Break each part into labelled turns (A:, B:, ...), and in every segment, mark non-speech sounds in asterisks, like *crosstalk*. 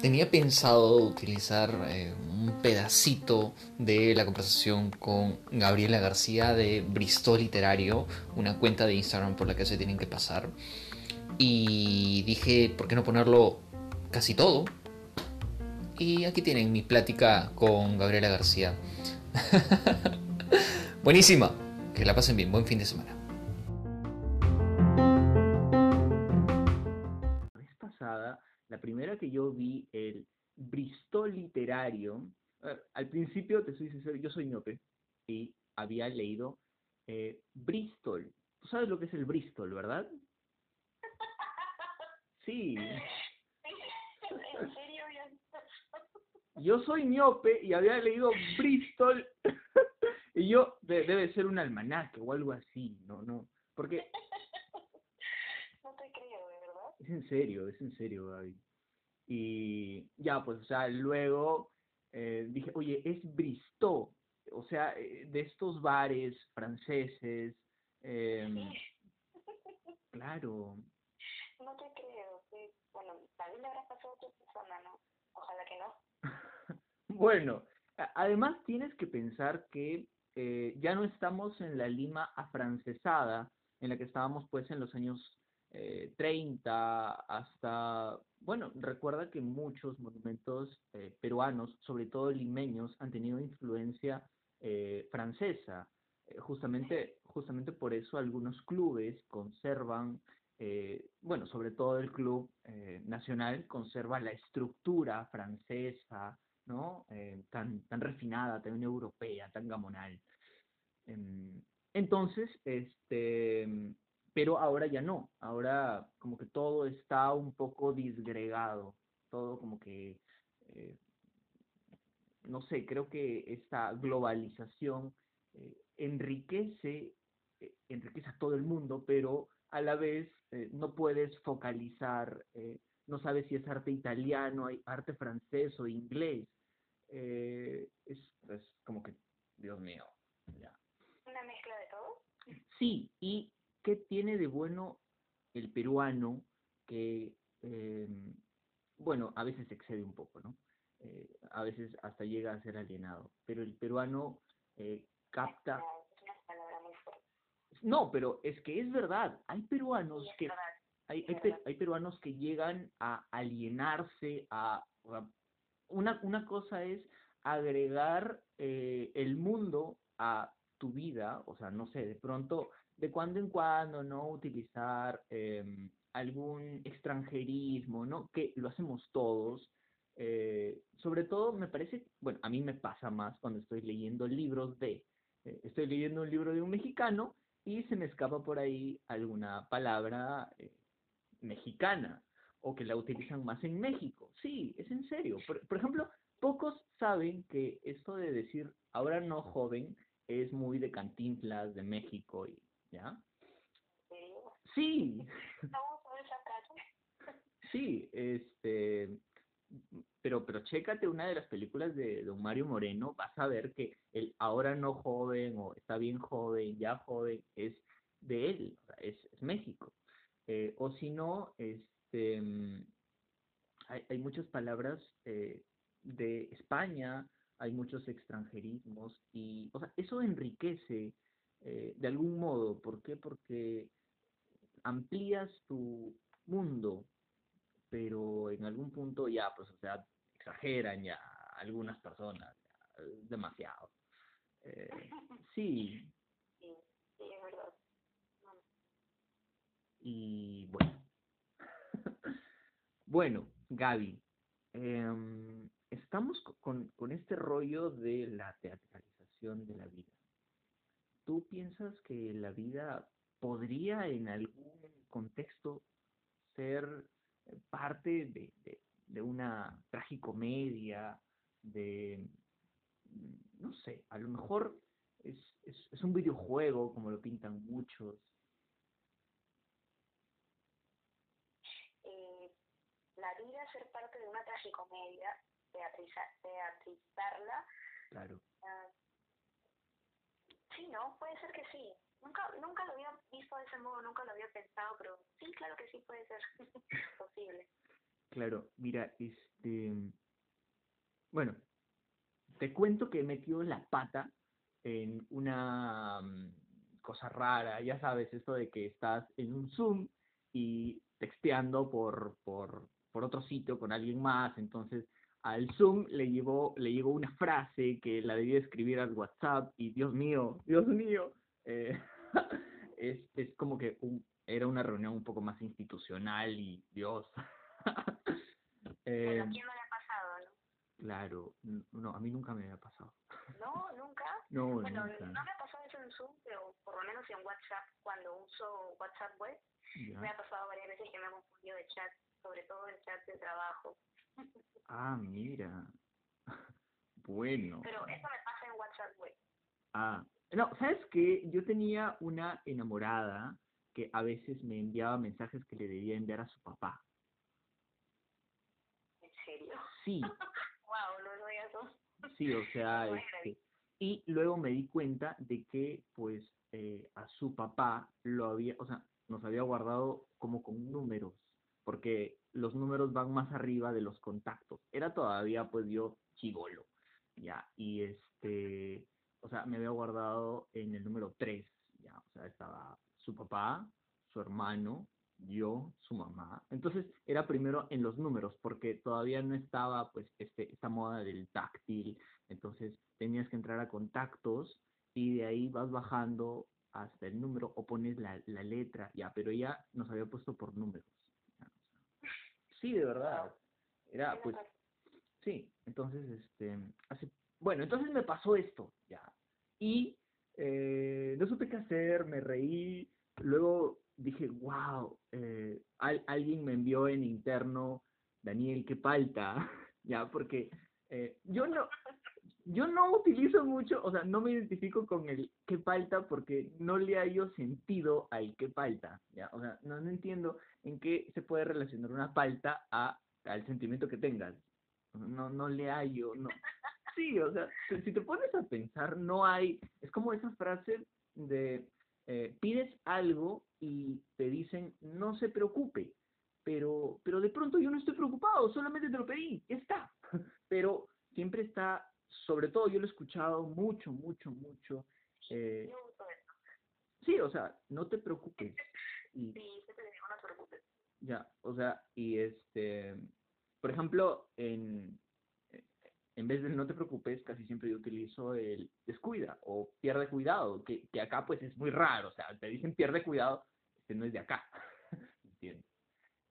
A: Tenía pensado utilizar eh, un pedacito de la conversación con Gabriela García de Bristol Literario, una cuenta de Instagram por la que se tienen que pasar. Y dije, ¿por qué no ponerlo casi todo? Y aquí tienen mi plática con Gabriela García. *laughs* Buenísima. Que la pasen bien. Buen fin de semana.
B: Principio, te soy sincero, yo soy miope y había leído eh, Bristol. Tú sabes lo que es el Bristol, ¿verdad? *laughs* Sí.
C: ¿En serio?
B: Yo soy miope y había leído Bristol *laughs* y yo de- debe ser un almanaque o algo así, no, no, porque *laughs*
C: No te creo, de verdad.
B: es en serio, es en serio, Gaby. Y ya, pues, o sea, luego eh, dije, oye, es Bristol, o sea, eh, de estos bares franceses, em, *laughs* claro,
C: No te creo. Sí. Bueno, vez le habrás pasado a otra persona, ¿no? Ojalá que no. *laughs*
B: Bueno, además tienes que pensar que eh, ya no estamos en la Lima afrancesada, en la que estábamos pues en los años eh, 30 hasta, bueno, recuerda que muchos monumentos eh, peruanos, sobre todo limeños, han tenido influencia eh, francesa. Eh, justamente, justamente por eso algunos clubes conservan, bueno, sobre todo el club nacional conserva la estructura francesa, ¿no? Tan, tan refinada, tan europea, tan gamonal. Em, entonces, este, pero ahora ya no, ahora como que todo está un poco disgregado, todo como que, eh, no sé, creo que esta globalización eh, enriquece, eh, enriquece a todo el mundo, pero a la vez eh, no puedes focalizar, eh, no sabes si es arte italiano, hay arte francés o inglés. Eh, es, es como que, Dios mío, ya.
C: ¿Una mezcla de todo?
B: Sí, ¿y qué tiene de bueno el peruano que, eh, bueno, a veces excede un poco, ¿no? Eh, a veces hasta llega a ser alienado, pero el peruano eh, capta...
C: No,
B: pero es que es verdad, hay peruanos
C: Sí,
B: que... Hay, hay, peruanos que llegan a alienarse, a... a- una, una cosa es agregar eh, el mundo a tu vida, o sea, no sé, de pronto, de cuando en cuando, ¿no? Utilizar em, algún extranjerismo, ¿no? Que lo hacemos todos. eh, sobre todo me parece, bueno, a mí me pasa más cuando estoy leyendo libros de, eh, estoy leyendo un libro de un mexicano y se me escapa por ahí alguna palabra eh, mexicana o que la utilizan más en México. Sí, es en serio. Por, por ejemplo, pocos saben que esto de decir ahora no joven es muy de Cantinflas, de México, y, ¿ya? Sí,
C: Vamos a
B: sí, este, pero, pero chécate una de las películas de Don Mario Moreno, vas a ver que el ahora no joven o está bien joven, ya joven, es de él, es, es México. Eh, o si no, este, mm, hay, hay muchas palabras eh, de España, hay muchos extranjerismos y, o sea, eso enriquece eh, de algún modo. ¿Por qué? Porque amplías tu mundo, pero en algún punto ya, pues, o sea, exageran ya algunas personas, ya, es demasiado. Eh, *laughs* sí,
C: Sí, sí, es verdad.
B: Y bueno. *laughs* bueno, Gaby, em, estamos co- con, con este rollo de la teatralización de la vida. ¿Tú piensas que la vida podría en algún contexto ser parte de, de, de una tragicomedia, de, no sé, a lo mejor es, es, es un videojuego, como lo pintan muchos.
C: eh, la vida ser parte de una tragicomedia, teatriza- teatrizarla,
B: Claro.
C: ah, sí, ¿no? Puede ser que sí. Nunca, nunca lo había visto de ese modo, nunca lo había pensado, pero sí, claro que sí puede ser *laughs* posible.
B: Claro, mira, este... Bueno, te cuento que he metido la pata en una mm, cosa rara, ya sabes, esto de que estás en un Zoom y texteando por, por, por otro sitio con alguien más, entonces al Zoom le llevó, le llegó una frase que la debía escribir al WhatsApp y Dios mío, Dios mío, eh, *laughs* es, es como que un, era una reunión un poco más institucional y Dios. *laughs* eh,
C: Bueno, ¿quién no le ha pasado, no?
B: claro, no, a mí nunca me había pasado. *laughs*
C: No, nunca.
B: No,
C: Bueno,
B: nunca.
C: no me ha pasado eso en Zoom, pero por lo menos en WhatsApp, cuando uso WhatsApp web,
B: Ya.
C: me ha pasado varias veces que me han confundido de chat, sobre todo en chat de trabajo.
B: Ah, mira. *laughs* Bueno.
C: Pero eso me pasa en WhatsApp web.
B: Ah, no, ¿sabes qué? Yo tenía una enamorada que a veces me enviaba mensajes que le debía enviar a su papá.
C: ¿En serio?
B: Sí, *laughs*
C: Wow, no lo eso.
B: sí, o sea, *laughs* este, y luego me di cuenta de que, pues, eh, a su papá lo había, o sea, nos había guardado como con números, porque los números van más arriba de los contactos. Era todavía, pues, yo chivolo, ya, y este, o sea, me había guardado en el número 3, ya, o sea, estaba su papá, su hermano, yo, su mamá. Entonces era primero en los números, porque todavía no estaba pues este, esta moda del táctil, entonces tenías que entrar a contactos y de ahí vas bajando hasta el número o pones la, la letra, ya, pero ella nos había puesto por números. Sí, de verdad. Era pues. Sí, entonces, este, hace, bueno, entonces me pasó esto, ya. Y eh, no supe qué hacer, me reí, luego dije, wow, eh, al- alguien me envió en interno, Daniel, qué palta, *laughs* ya, porque eh, yo no, yo no utilizo mucho, o sea, no me identifico con el qué palta porque no le hallo sentido al qué palta, ya, o sea, no, no entiendo en qué se puede relacionar una palta a, al sentimiento que tengas no, no le hallo, no. *laughs* Sí, o sea, si te pones a pensar, no hay, es como esa frase de eh, pides algo y te dicen no se preocupe, pero, pero de pronto yo no estoy preocupado, solamente te lo pedí, ya está. *laughs* Pero siempre está, sobre todo yo lo he escuchado mucho, mucho, mucho. eh, sí, o sea, no te preocupes. *laughs* Y,
C: Sí, no te preocupes.
B: ya, o sea, y este, por ejemplo, en, en vez del no te preocupes, casi siempre yo utilizo el descuida o pierde cuidado, que, que acá pues es muy raro, o sea, te dicen pierde cuidado, este no es de acá, *laughs* ¿entiendes?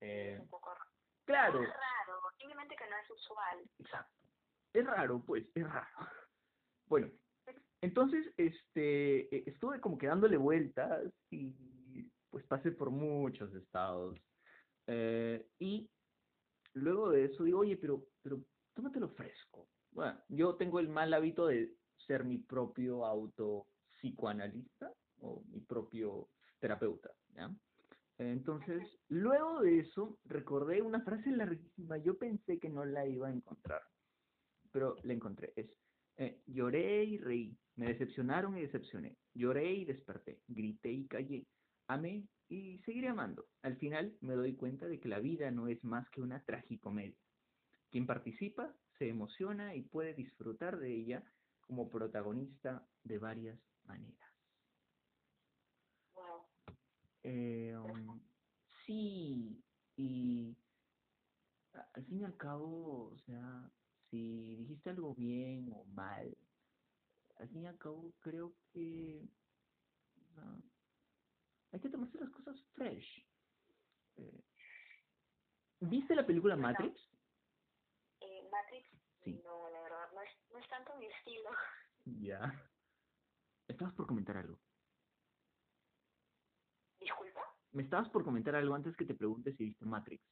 C: Es
B: Eh,
C: un poco raro.
B: claro,
C: Es raro, simplemente que no es usual.
B: exacto, es raro, pues, es raro. Bueno, entonces, este, eh, estuve como que dándole vueltas y pues pasé por muchos estados. Eh, y luego de eso digo, oye, pero, pero tómatelo fresco. Bueno, yo tengo el mal hábito de ser mi propio auto psicoanalista o mi propio terapeuta, ¿ya? Entonces, luego de eso, recordé una frase larguísima. Yo pensé que no la iba a encontrar, pero la encontré. Es, eh, lloré y reí, me decepcionaron y decepcioné, lloré y desperté, grité y callé, amé y seguiré amando. Al final me doy cuenta de que la vida no es más que una tragicomedia. Quien participa se emociona y puede disfrutar de ella como protagonista de varias maneras.
C: Wow.
B: Eh, um, sí, y al fin y al cabo, o sea, si dijiste algo bien o mal, al fin y al cabo creo que hay que tomarse las cosas fresh. Eh, ¿Viste la película. Matrix?
C: Eh, Matrix,
B: Sí.
C: no, la verdad, no es, no es tanto mi estilo.
B: Ya. Estabas por comentar algo.
C: ¿Disculpa?
B: Me estabas por comentar algo antes que te pregunte si viste Matrix.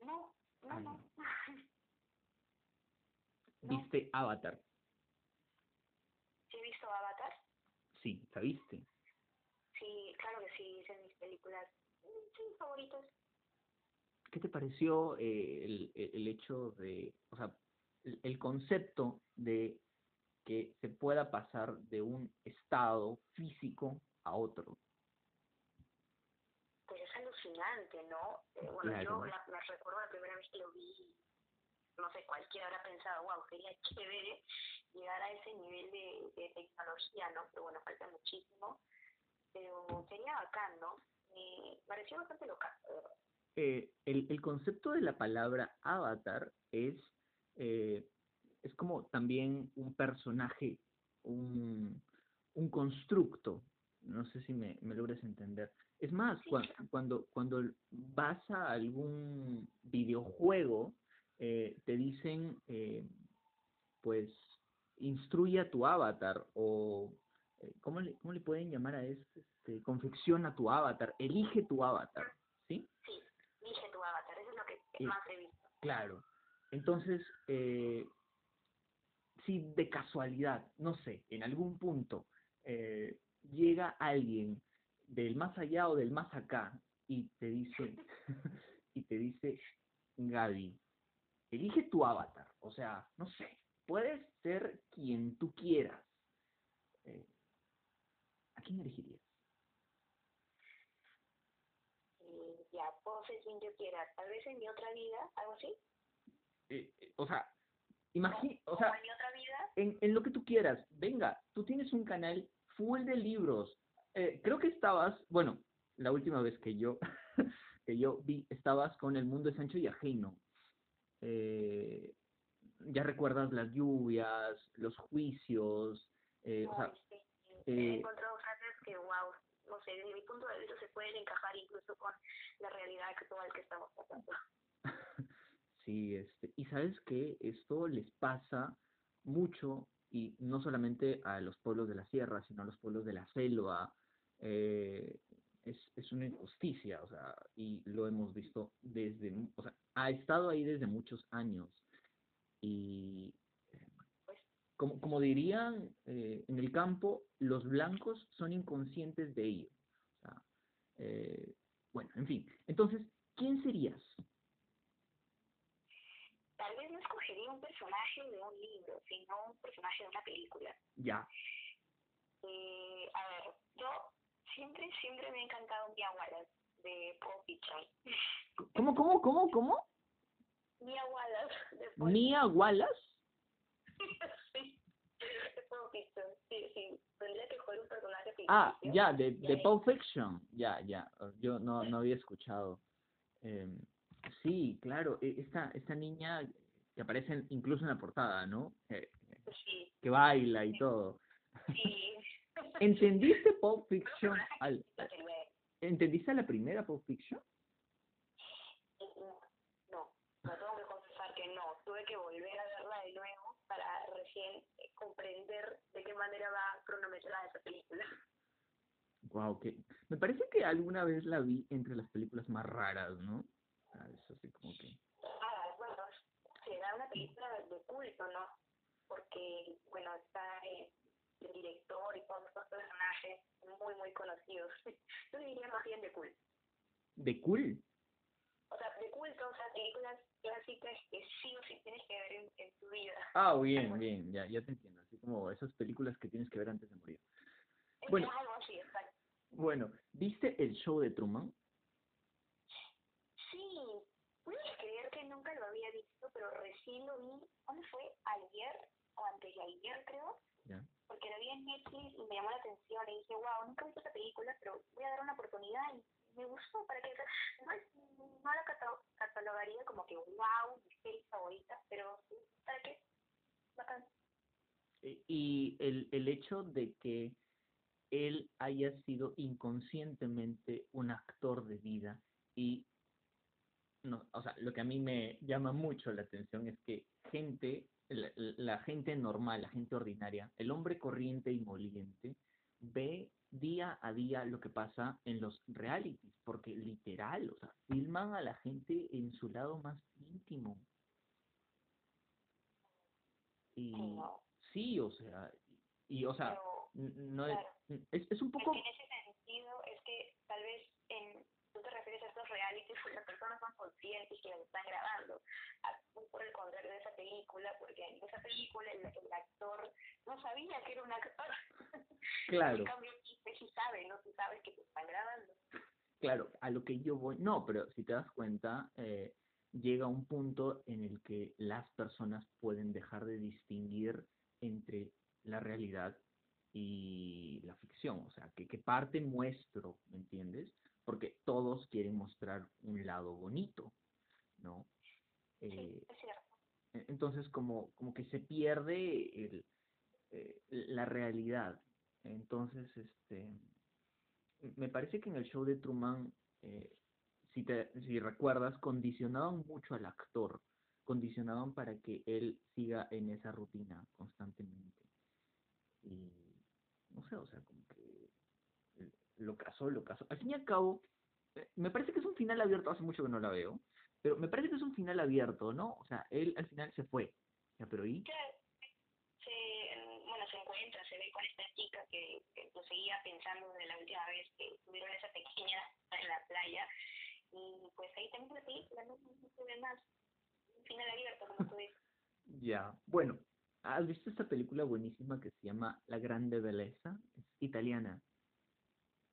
C: No, no, no. *laughs* No.
B: ¿Viste Avatar?
C: ¿Sí he visto Avatar?
B: Sí, ¿la viste?
C: Sí, claro que sí, mis películas. Sí, favoritos.
B: ¿Qué te pareció eh, el, el- hecho de, o sea, el, el concepto de que se pueda pasar de un estado físico a otro.
C: Pues es alucinante, ¿no? Eh, bueno, yo la, me recuerdo la primera vez que lo vi, no sé, cualquiera habrá pensado, wow, sería *laughs* chévere llegar a ese nivel de, de tecnología, ¿no? Pero bueno, falta muchísimo. Pero sería bacán, ¿no? Me pareció bastante local,
B: eh, el, el concepto de la palabra avatar es eh, es como también un personaje, un, un constructo. No sé si me, me logres entender. Es más, cuando, cuando, vas a algún videojuego, eh, te dicen, pues, instruye a tu avatar o, ¿cómo, le, ¿cómo le pueden llamar a eso? Este, confecciona tu avatar, elige tu avatar,
C: ¿sí? Sí, elige tu avatar, eso es lo que más he visto.
B: Claro. Entonces, eh, si de casualidad, no sé, en algún punto eh, llega alguien del más allá o del más acá y te dice, *laughs* y te dice, Gaby, elige tu avatar, o sea, no sé, puedes ser quien tú quieras. Eh, ¿A quién elegirías?
C: Eh, ya, puedo ser quien yo quiera, tal vez en mi otra vida, algo así.
B: o sea, Imagina, o sea, en, en, lo que tú quieras, venga, tú tienes un canal full de libros. Eh, creo que estabas, bueno, la última vez que yo, *laughs* que yo vi, estabas con El mundo de Sancho y Ajeno. Eh, ya recuerdas las lluvias, los juicios, eh, o sea,
C: sí, He encontrado frases que, wow, no sé, desde mi punto de vista se pueden encajar incluso con la realidad actual que estamos pasando. *laughs*
B: Sí, este, y sabes que esto les pasa mucho, y no solamente a los pueblos de la sierra, sino a los pueblos de la selva. Eh, es, es una injusticia, o sea, y lo hemos visto desde, o sea, ha estado ahí desde muchos años. Y como, como dirían eh, en el campo, los blancos son inconscientes de ello. O sea, eh, bueno, en fin. Entonces, ¿quién serías?
C: tal vez no escogería un personaje de un libro, sino un personaje de una película.
B: Ya.
C: Eh, a ver, yo siempre, siempre me ha encantado Mia Wallace de Paul Fiction. *laughs*
B: ¿Cómo, cómo, cómo, cómo?
C: Mia Wallace. De
B: Paul ¿Mia Wallace? *laughs*
C: sí, de Paul Fiction. Sí, sí. Tendría que jugar un personaje
B: Ah, ya, de, de Pulp Fiction. Ya, ya. Yo no, no había escuchado. Eh, Sí, claro, e, esta, esta niña que aparece incluso en la portada, ¿no?
C: sí.
B: Que baila y todo.
C: Sí. *laughs*
B: ¿Entendiste Pulp Fiction? Al, ¿Entendiste la primera Pulp Fiction?
C: No, no, tengo que confesar que no. Tuve que volver a verla de nuevo para recién comprender de qué manera va cronometrada esa película.
B: Wow, que me parece que alguna vez la vi entre las películas más raras, ¿no? Ah, eso sí, como que...
C: Ah, bueno, será una película de culto, ¿no? Porque, bueno, está eh, el director y todos estos personajes muy, muy conocidos. *laughs* Yo diría más bien de culto.
B: ¿De cool?
C: O sea, de culto, o sea, películas clásicas que sí o sí tienes que ver en, tu vida.
B: Ah, bien, bien, ya, ya te entiendo. Así como esas películas que tienes que ver antes de morir.
C: Bueno, algo así, exacto.
B: Bueno, ¿viste el show de Truman?
C: Sí, puedes creer que nunca lo había visto, pero recién lo vi, ¿cuándo fue? Ayer o antes de ayer, creo. Porque lo vi en Netflix y me llamó la atención y dije, wow, nunca he visto esa película, pero voy a dar una oportunidad y me gustó. para que No, no la catalogaría como que wow, mi serie favorita, pero sí, ¿para qué? Bacán.
B: Y el, el hecho de que él haya sido inconscientemente un actor de vida y no, o sea, lo que a mí me llama mucho la atención es que gente, la, gente normal, la gente ordinaria, el hombre corriente y moliente, ve día a día lo que pasa en los realities, porque literal, o sea, filman a la gente en su lado más íntimo. Y sí, o sea, y, o sea, no es, es, un poco...
C: En ese sentido, es que tal vez en tú te refieres a estos realities pues las personas son conscientes que las están grabando. Por el contrario de esa película, porque en esa película el, actor no sabía que era un actor. *laughs*
B: Claro.
C: en cambio, sí sabe, ¿no? Tú sabes que te están grabando.
B: Claro, a lo que yo voy, no, pero si te das cuenta, eh, llega un punto en el que las personas pueden dejar de distinguir entre la realidad y la ficción, o sea, que, que parte muestro, ¿me entiendes? Porque todos quieren mostrar un lado bonito, ¿no?
C: Eh, es cierto.
B: E-, entonces, como, como que se pierde el, eh, la realidad. Entonces, este, me parece que en el show de Truman, eh, si, te, si recuerdas, condicionaban mucho al actor, condicionaban para que él siga en esa rutina constantemente. Y no sé, o sea, como que lo casó, lo casó. Al fin y al cabo, eh, me parece que es un final abierto, hace mucho que no la veo, pero me parece que es un final abierto, ¿no? O sea, él al final se fue. Ya, pero ¿y?
C: Se, bueno, se encuentra, se ve con esta chica que, lo seguía pensando de la última vez que tuvieron esa pequeña en la playa. Y pues ahí también la película, no, no se ve más. Final abierto, como tú dices. *laughs*
B: Ya, bueno, ¿has visto esta película buenísima que se llama La Grande Belleza? Es italiana.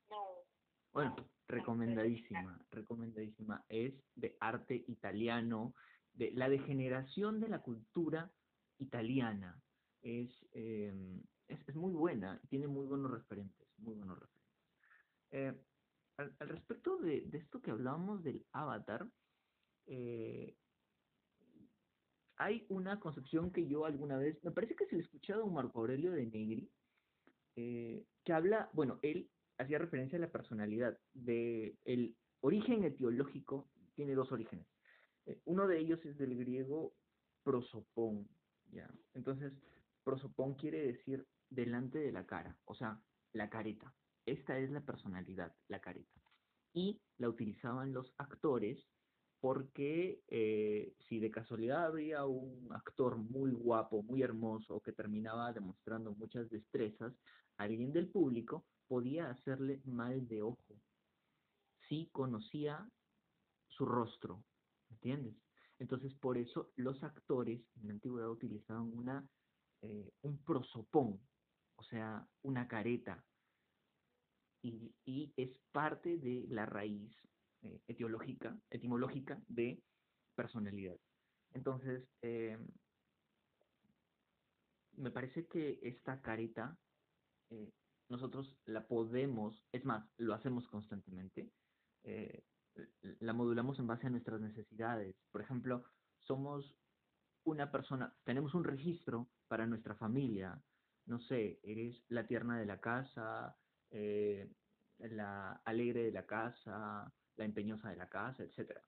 C: No.
B: Bueno, recomendadísima, recomendadísima. Es de arte italiano, de la degeneración de la cultura italiana. Es, eh, es, es, muy buena, tiene muy buenos referentes, muy buenos referentes. Eh, al, al, respecto de, de, esto que hablábamos del avatar, eh, hay una concepción que yo alguna vez, me parece que se le escuchado a un Marco Aurelio de Negri, eh, que habla, bueno, él hacía referencia a la personalidad, de el origen etiológico tiene dos orígenes. Eh, uno de ellos es del griego prosopón, ¿ya? Entonces, prosopón quiere decir delante de la cara, o sea, la careta. Esta es la personalidad, la careta. Y la utilizaban los actores porque eh, si de casualidad había un actor muy guapo, muy hermoso, que terminaba demostrando muchas destrezas, alguien del público podía hacerle mal de ojo si conocía su rostro, ¿entiendes? Entonces, por eso los actores en la antigüedad utilizaban una, eh, un prosopón, o sea, una careta, y, y es parte de la raíz eh, etiológica, etimológica de personalidad. Entonces, eh, me parece que esta careta eh, nosotros la podemos, es más, lo hacemos constantemente, la modulamos en base a nuestras necesidades. Por ejemplo, somos una persona, tenemos un registro para nuestra familia, no sé, eres la tierna de la casa, la alegre de la casa, la empeñosa de la casa, etcétera.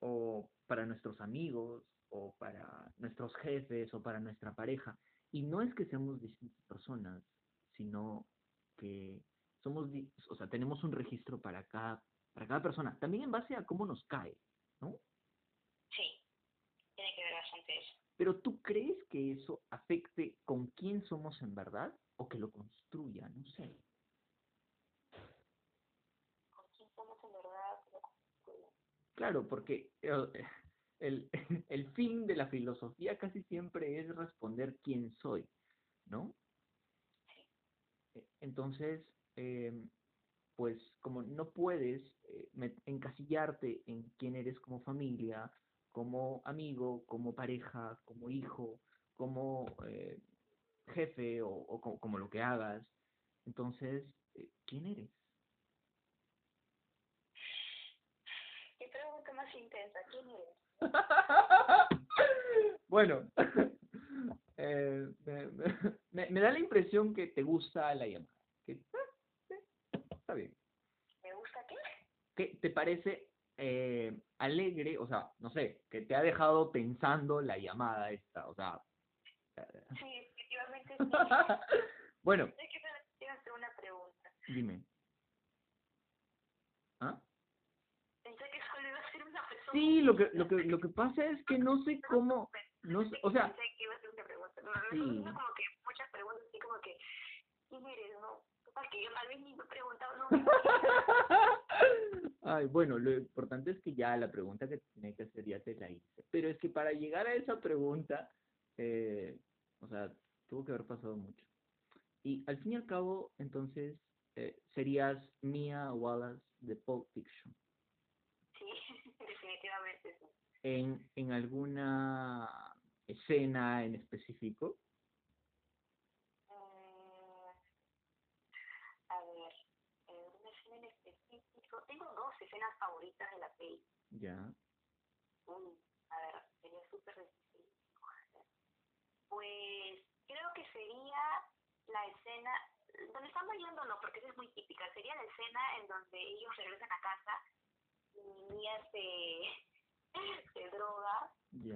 B: O para nuestros amigos, o para nuestros jefes, o para nuestra pareja. Y no es que seamos distintas personas, sino que somos, o sea, tenemos un registro para cada, para cada persona, también en base a cómo nos cae, ¿no?
C: Sí, tiene que ver bastante eso.
B: Pero ¿tú crees que eso afecte con quién somos en verdad o que lo construya? No sé.
C: Con quién somos en verdad, lo construya.
B: Claro, porque *laughs* el, el, *laughs* el fin de la filosofía casi siempre es responder quién soy, ¿no? Entonces, eh, pues como no puedes eh, encasillarte en quién eres como familia, como amigo, como pareja, como hijo, como eh, jefe o, o como, como, lo que hagas, entonces, eh, ¿quién eres?
C: Más intensa, ¿quién eres? *laughs*
B: bueno, *laughs* eh, me, me, me, da la impresión que te gusta la llamada. Que, eh, está bien.
C: ¿Me gusta qué?
B: ¿Qué te parece eh, alegre? O sea, no sé, que te ha dejado pensando la llamada esta, o sea.
C: Sí, efectivamente *laughs* sí.
B: bueno.
C: Una pregunta.
B: Dime. ¿Ah?
C: Pensé que solo iba a ser una persona.
B: Sí, lo que, lo que, lo que pasa es que no sé cómo, no sé, o sea.
C: Pensé que iba a ser una pregunta. No,
B: sí.
C: no, como que muchas preguntas, así como que, ¿quién eres? No, porque yo tal vez ni me nunca. *laughs*
B: Ay, bueno, lo importante es que ya la pregunta que tenía que hacer ya te la hice. Pero es que para llegar a esa pregunta, eh, o sea, tuvo que haber pasado mucho. Y al fin y al cabo, entonces, eh, serías Mia Wallace de Pulp Fiction. ¿En, en alguna escena en específico?
C: Mm, a ver, en una escena en específico, tengo dos escenas favoritas de la peli.
B: Ya.
C: A ver, sería súper. Pues creo que sería la escena, donde están bailando no, porque esa es muy típica, sería la escena en donde ellos regresan a casa y Mia se, *laughs* se droga y,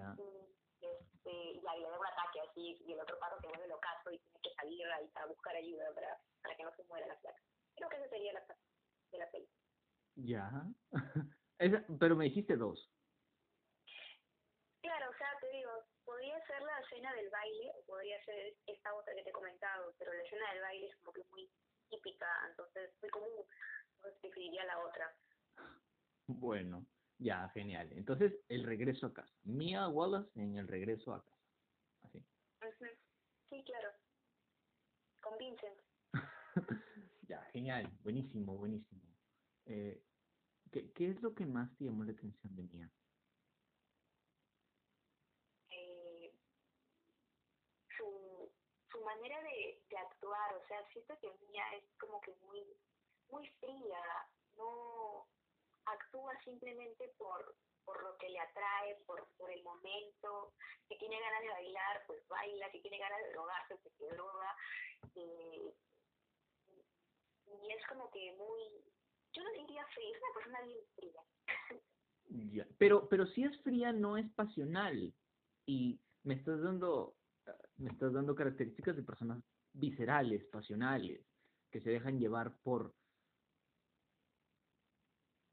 C: este, y ahí le da un ataque así y el otro pato se vuelve locazo y tiene que salir ahí para buscar ayuda para, para que no se muera la flaca. Creo que esa sería la de la peli.
B: Ya. *laughs* Esa- pero me dijiste dos.
C: Claro, o sea, te digo, podría ser la escena del baile o podría ser esta otra que te he comentado, pero la escena del baile es como que muy típica, entonces muy común, entonces preferiría la otra.
B: Bueno, ya, genial. Entonces, el regreso a casa. Mia Wallace en el regreso a casa. Así.
C: Sí, claro. Con Vincent. *laughs*
B: ya, genial. Buenísimo, buenísimo. Eh, ¿qué, ¿Qué es lo que más te llamó la atención de Mia?
C: eh, su, su manera de, de actuar, o sea, siento que Mia es como que muy, muy fría, simplemente por, por lo que le atrae, por, por el momento, que tiene ganas de bailar, pues baila, que tiene ganas de drogarse, pues se droga, eh, y es como que muy, yo no diría fría, es una persona bien fría.
B: Ya. Pero, pero si es fría, no es pasional. Y me estás dando, me estás dando características de personas viscerales, pasionales, que se dejan llevar por,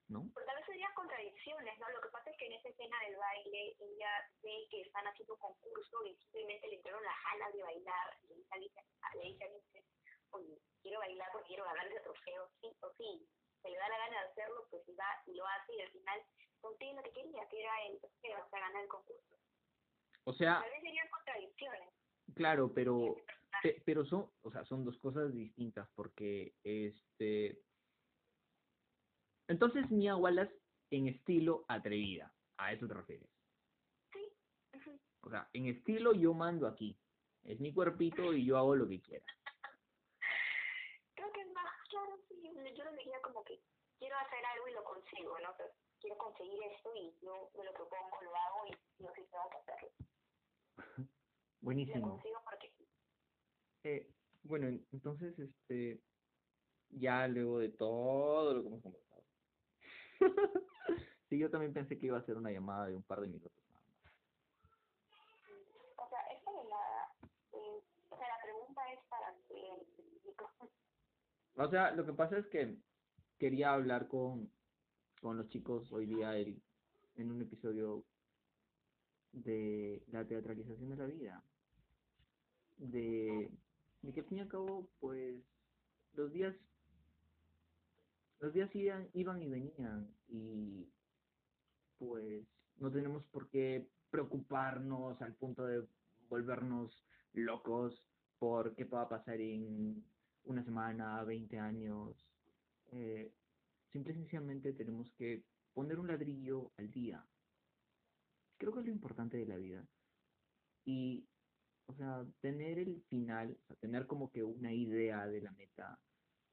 B: ¿no?
C: Porque tal vez serían contradicciones, ¿no? Lo que en esa escena del baile, ella ve que están haciendo un concurso y simplemente le entraron las ganas de bailar. Y le dice a Alicia, a- le dice a Alicia, oye, quiero bailar porque quiero ganar ese trofeo, sí o sí. Se le da la gana de hacerlo, pues y va y lo hace y al final consigue lo que quería, que era el trofeo, o sea, ganar el concurso.
B: O sea,
C: Tal vez serían contradicciones.
B: claro, pero, pero son, o sea, son dos cosas distintas porque, este, entonces Mia Wallace en estilo atrevida, a eso te refieres.
C: Sí.
B: O sea, en estilo yo mando aquí, es mi cuerpito y yo hago lo que quiera. *laughs*
C: Creo que es más claro, sí. Yo lo diría como que quiero hacer algo y lo consigo, ¿no? O sea, quiero conseguir esto y yo me lo propongo, lo hago y yo sí tengo que hacerlo. *laughs* Lo
B: Buenísimo.
C: consigo porque.
B: Eh, bueno, en- entonces, este, ya luego de todo lo que hemos. Sí, yo también pensé que iba a ser una llamada de un par de minutos nada más.
C: O sea, esta de la... eh, o sea, la pregunta es para que...
B: O sea, lo que pasa es que quería hablar con, con los chicos hoy día el- en un episodio de la teatralización de la vida. De, de que al fin y al cabo, pues, los días, los días iban, y venían y pues no tenemos por qué preocuparnos al punto de volvernos locos por qué va a pasar en una semana, 20 años. Eh, simple y sencillamente tenemos que poner un ladrillo al día. Creo que es lo importante de la vida. Y, o sea, tener el final, o sea, tener como que una idea de la meta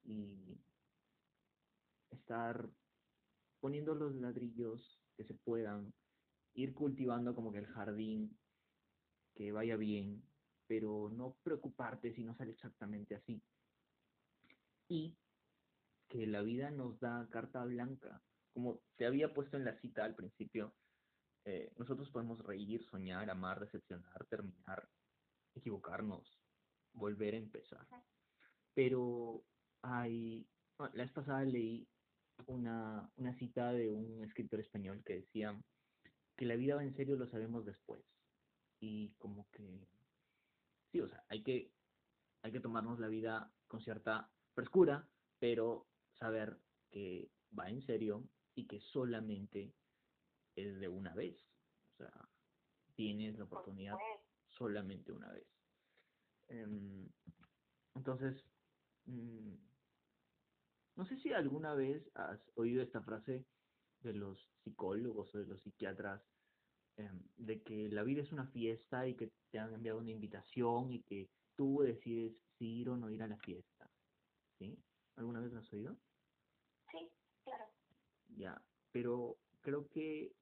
B: y estar poniendo los ladrillos que se puedan, ir cultivando como que el jardín, que vaya bien, pero no preocuparte si no sale exactamente así. Y que la vida nos da carta blanca. Como te había puesto en la cita al principio, eh, nosotros podemos reír, soñar, amar, decepcionar, terminar, equivocarnos, volver a empezar. Pero hay, bueno, la vez pasada leí una, una cita de un escritor español que decía que la vida va en serio lo sabemos después. Y como que, sí, o sea, hay que, hay que tomarnos la vida con cierta frescura, pero saber que va en serio y que solamente es de una vez. O sea, tienes la oportunidad solamente una vez. Em, entonces, mm, no sé si alguna vez has oído esta frase de los psicólogos o de los psiquiatras, em, de que la vida es una fiesta y que te han enviado una invitación y que tú decides si ir o no ir a la fiesta. ¿Sí? ¿Alguna vez lo has oído?
C: Sí, claro.
B: Ya, pero creo que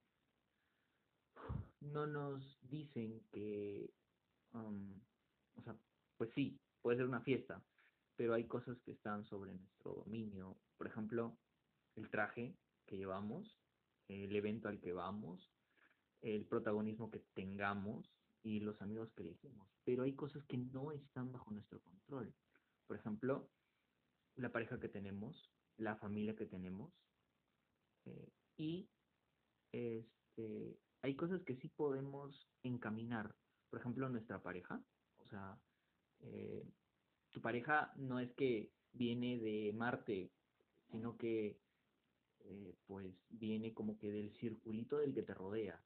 B: no nos dicen que, um, o sea, pues sí, puede ser una fiesta, pero hay cosas que están sobre nuestro dominio. Por ejemplo, el traje que llevamos, el evento al que vamos, el protagonismo que tengamos y los amigos que elegimos. Pero hay cosas que no están bajo nuestro control. Por ejemplo, la pareja que tenemos, la familia que tenemos eh, y este, hay cosas que sí podemos encaminar. Por ejemplo, nuestra pareja. O sea, eh, tu pareja no es que viene de Marte, sino que eh, pues viene como que del circulito del que te rodea.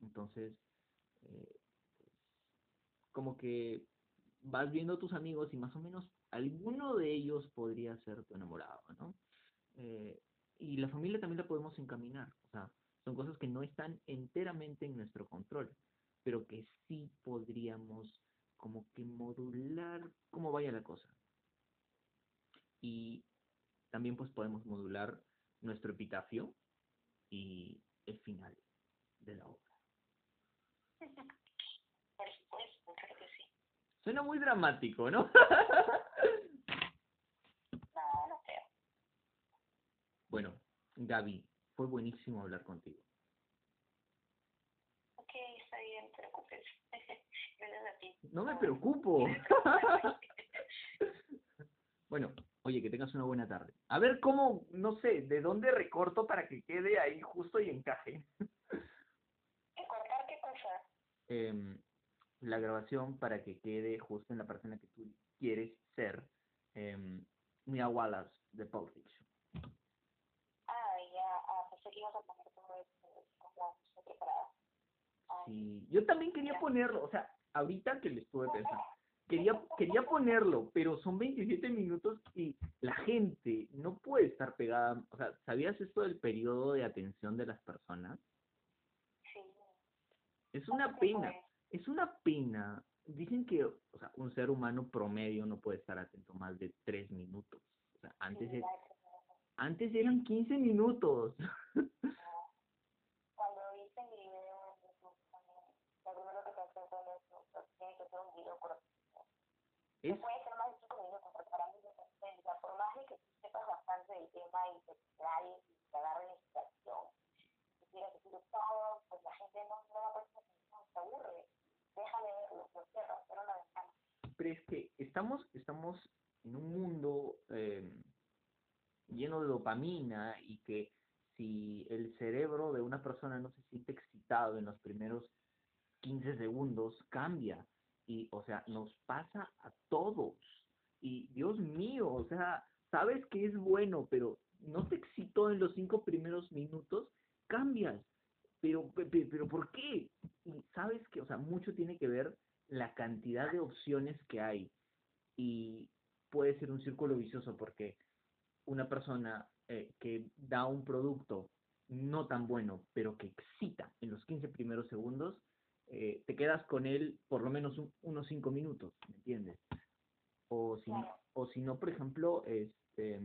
B: Entonces, eh, como que vas viendo a tus amigos y más o menos alguno de ellos podría ser tu enamorado, ¿no? y la familia también la podemos encaminar, o sea, son cosas que no están enteramente en nuestro control, pero que sí podríamos como que modular cómo vaya la cosa. Y también pues podemos modular nuestro epitafio y el final de la obra.
C: Por supuesto, creo que sí.
B: Suena muy dramático, ¿no? *laughs*
C: no, no creo.
B: Bueno, Gaby, fue buenísimo hablar contigo.
C: Ok, está bien, te *laughs* preocupes. Gracias a ti.
B: No me preocupo. *laughs* bueno, oye, que tengas una buena tarde. A ver cómo, no sé, de dónde recorto para que quede ahí justo y encaje. *laughs*
C: ¿Recortar qué cosa?
B: Eh, la grabación para que quede justo en la persona que tú quieres ser. Eh, Mia Wallace de Pulp Fiction. Sí, yo también quería ponerlo, o sea, ahorita que le estuve pensando, quería, quería ponerlo, pero son 27 minutos y la gente no puede estar pegada, o sea, ¿sabías esto del periodo de atención de las personas?
C: Sí.
B: Es una pena, es una pena. Dicen que, o sea, un ser humano promedio no puede estar atento más de 3 minutos. O sea, antes, antes eran 15 minutos. *laughs*
C: Es... Puede ser más de 5 minutos, porque para mí por más de que sepas bastante del tema y te extraes y te agarres la inspiración, y quieres decir todo, pues la gente no, no va a prestar se aburre. Déjame verlo, lo cierro, cierro la ventana.
B: Pero es que estamos, estamos en un mundo eh, lleno de dopamina y que si el cerebro de una persona no se siente excitado en los primeros 15 segundos, cambia y, o sea, nos pasa a todos. Y Dios mío, o sea, sabes que es bueno, pero no te excitó en los cinco primeros minutos, cambias. Pero, pero, ¿por qué? Y sabes que, o sea, mucho tiene que ver la cantidad de opciones que hay. Y puede ser un círculo vicioso porque una persona eh, que da un producto no tan bueno, pero que excita en los 15 primeros segundos, eh, te quedas con él por lo menos unos cinco minutos, ¿me entiendes? O si, o si no, por ejemplo, este,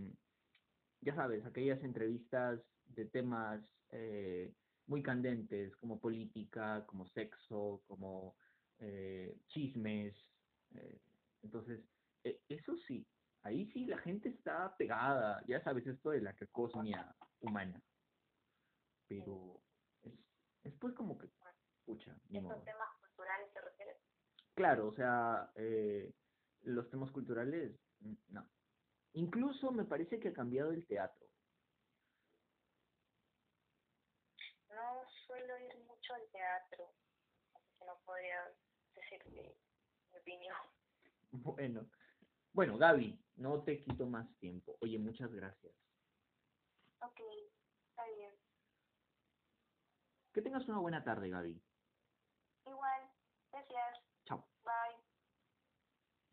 B: ya sabes, aquellas entrevistas de temas eh, muy candentes como política, como sexo, como eh, chismes. entonces, eso sí, ahí sí la gente está pegada, ya sabes esto de la cosmia humana. Pero es, es pues como que
C: ¿Estos temas culturales se refiere?
B: Claro, o sea, eh, los temas culturales, no. Incluso me parece que ha cambiado el teatro.
C: No suelo ir mucho al teatro, así que no podría decirte mi opinión. *laughs*
B: Bueno, bueno, Gaby, no te quito más tiempo. Oye, muchas gracias.
C: Ok, está bien.
B: Que tengas una buena tarde, Gaby.
C: anyone this year.